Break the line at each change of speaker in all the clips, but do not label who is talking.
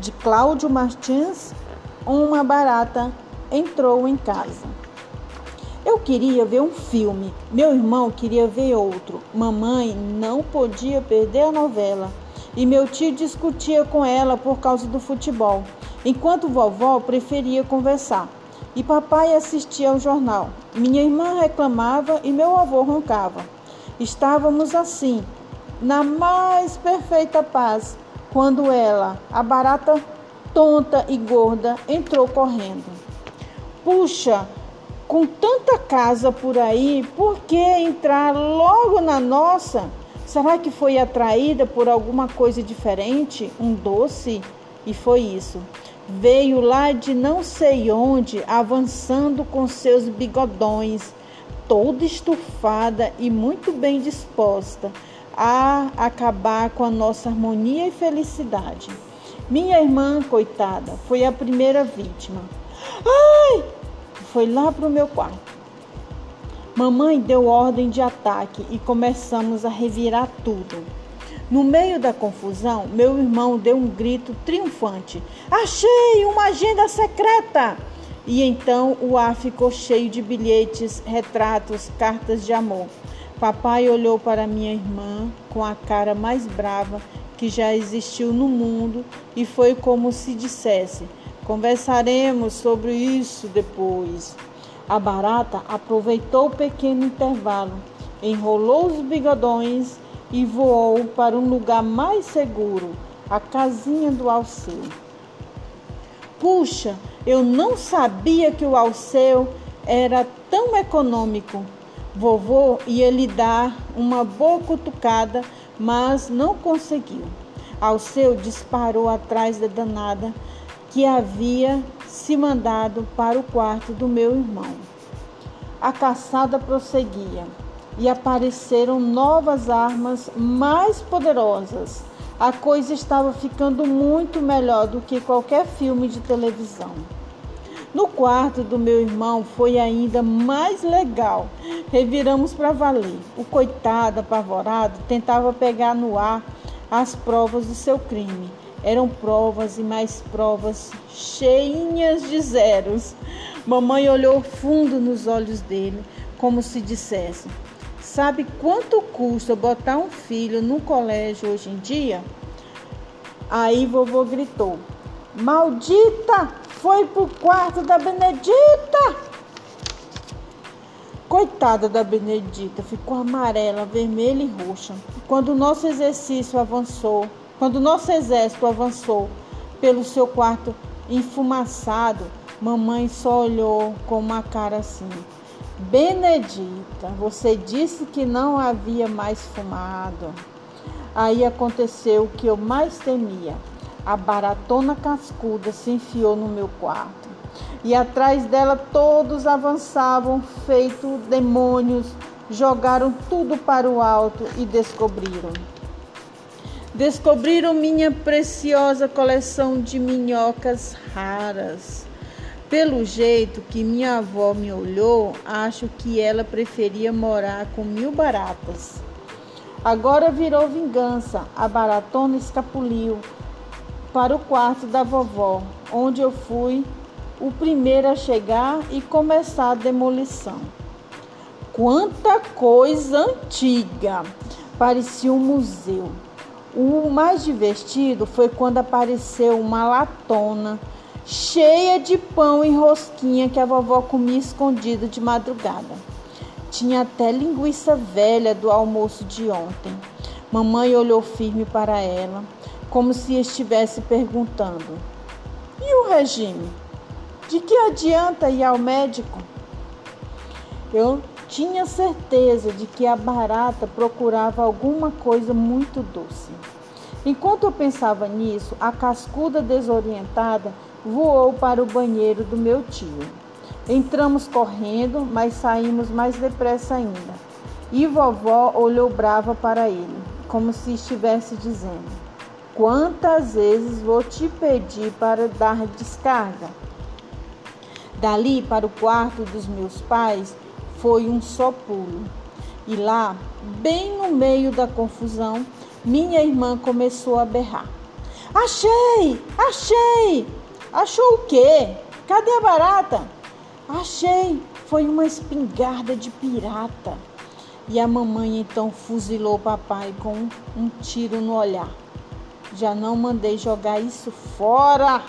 de Cláudio Martins, uma barata entrou em casa. Eu queria ver um filme, meu irmão queria ver outro. Mamãe não podia perder a novela e meu tio discutia com ela por causa do futebol, enquanto vovó preferia conversar. E papai assistia ao jornal. Minha irmã reclamava e meu avô roncava. Estávamos assim, na mais perfeita paz, quando ela, a barata tonta e gorda, entrou correndo. Puxa, com tanta casa por aí, por que entrar logo na nossa? Será que foi atraída por alguma coisa diferente? Um doce? E foi isso. Veio lá de não sei onde, avançando com seus bigodões, toda estufada e muito bem disposta a acabar com a nossa harmonia e felicidade. Minha irmã, coitada, foi a primeira vítima. Ai! Foi lá para o meu quarto. Mamãe deu ordem de ataque e começamos a revirar tudo. No meio da confusão, meu irmão deu um grito triunfante: Achei uma agenda secreta! E então o ar ficou cheio de bilhetes, retratos, cartas de amor. Papai olhou para minha irmã com a cara mais brava que já existiu no mundo e foi como se dissesse: Conversaremos sobre isso depois. A barata aproveitou o pequeno intervalo, enrolou os bigodões e voou para um lugar mais seguro, a casinha do Alceu. Puxa, eu não sabia que o Alceu era tão econômico. Vovô ia lhe dar uma boa cutucada, mas não conseguiu. Alceu disparou atrás da danada que havia se mandado para o quarto do meu irmão. A caçada prosseguia e apareceram novas armas mais poderosas. A coisa estava ficando muito melhor do que qualquer filme de televisão. No quarto do meu irmão foi ainda mais legal. Reviramos para valer. O coitado apavorado tentava pegar no ar as provas do seu crime eram provas e mais provas, cheinhas de zeros. Mamãe olhou fundo nos olhos dele, como se dissesse: Sabe quanto custa botar um filho no colégio hoje em dia? Aí vovô gritou: Maldita! Foi pro quarto da Benedita! Coitada da Benedita, ficou amarela, vermelha e roxa. Quando o nosso exercício avançou, quando nosso exército avançou pelo seu quarto enfumaçado, mamãe só olhou com uma cara assim. Benedita, você disse que não havia mais fumado. Aí aconteceu o que eu mais temia. A baratona cascuda se enfiou no meu quarto. E atrás dela todos avançavam, feito demônios, jogaram tudo para o alto e descobriram. Descobriram minha preciosa coleção de minhocas raras. Pelo jeito que minha avó me olhou, acho que ela preferia morar com mil baratas. Agora virou vingança. A baratona escapuliu para o quarto da vovó, onde eu fui o primeiro a chegar e começar a demolição. Quanta coisa antiga! Parecia um museu. O mais divertido foi quando apareceu uma latona cheia de pão e rosquinha que a vovó comia escondida de madrugada. Tinha até linguiça velha do almoço de ontem. Mamãe olhou firme para ela, como se estivesse perguntando: E o regime? De que adianta ir ao médico? Eu tinha certeza de que a barata procurava alguma coisa muito doce. Enquanto eu pensava nisso, a cascuda desorientada voou para o banheiro do meu tio. Entramos correndo, mas saímos mais depressa ainda. E vovó olhou brava para ele, como se estivesse dizendo: Quantas vezes vou te pedir para dar descarga? Dali para o quarto dos meus pais foi um só pulo. E lá, bem no meio da confusão, minha irmã começou a berrar. Achei! Achei! Achou o quê? Cadê a barata? Achei! Foi uma espingarda de pirata. E a mamãe então fuzilou o papai com um tiro no olhar. Já não mandei jogar isso fora,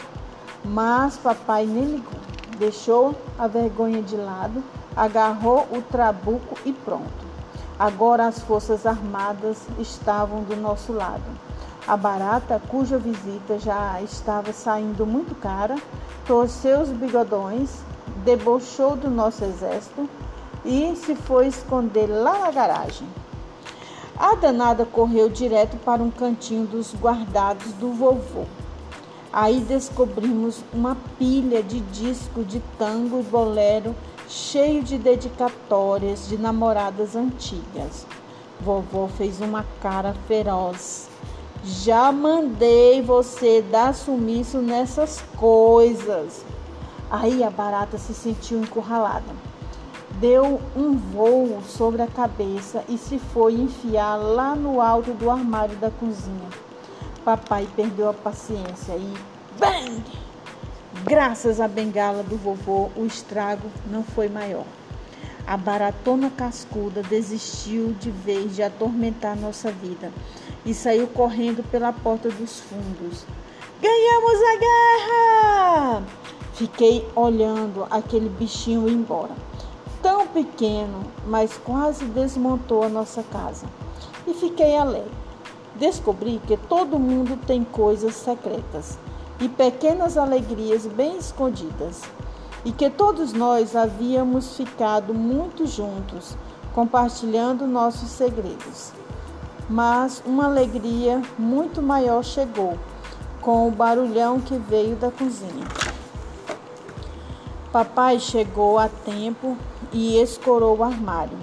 mas papai nem ligou. Deixou a vergonha de lado, agarrou o trabuco e pronto. Agora as forças armadas estavam do nosso lado. A barata, cuja visita já estava saindo muito cara, torceu os bigodões, debochou do nosso exército e se foi esconder lá na garagem. A danada correu direto para um cantinho dos guardados do vovô. Aí descobrimos uma pilha de disco de tango e bolero cheio de dedicatórias de namoradas antigas. Vovô fez uma cara feroz. Já mandei você dar sumiço nessas coisas. Aí a barata se sentiu encurralada deu um voo sobre a cabeça e se foi enfiar lá no alto do armário da cozinha. Papai perdeu a paciência e bang! Graças à bengala do vovô, o estrago não foi maior. A baratona cascuda desistiu de vez de atormentar nossa vida e saiu correndo pela porta dos fundos. Ganhamos a guerra! Fiquei olhando aquele bichinho ir embora pequeno, mas quase desmontou a nossa casa. E fiquei alegre. Descobri que todo mundo tem coisas secretas e pequenas alegrias bem escondidas, e que todos nós havíamos ficado muito juntos, compartilhando nossos segredos. Mas uma alegria muito maior chegou com o barulhão que veio da cozinha. Papai chegou a tempo e escorou o armário.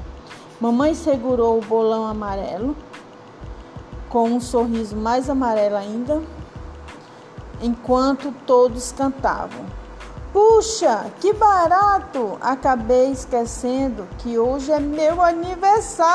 Mamãe segurou o bolão amarelo com um sorriso mais amarelo ainda, enquanto todos cantavam. Puxa, que barato! Acabei esquecendo que hoje é meu aniversário!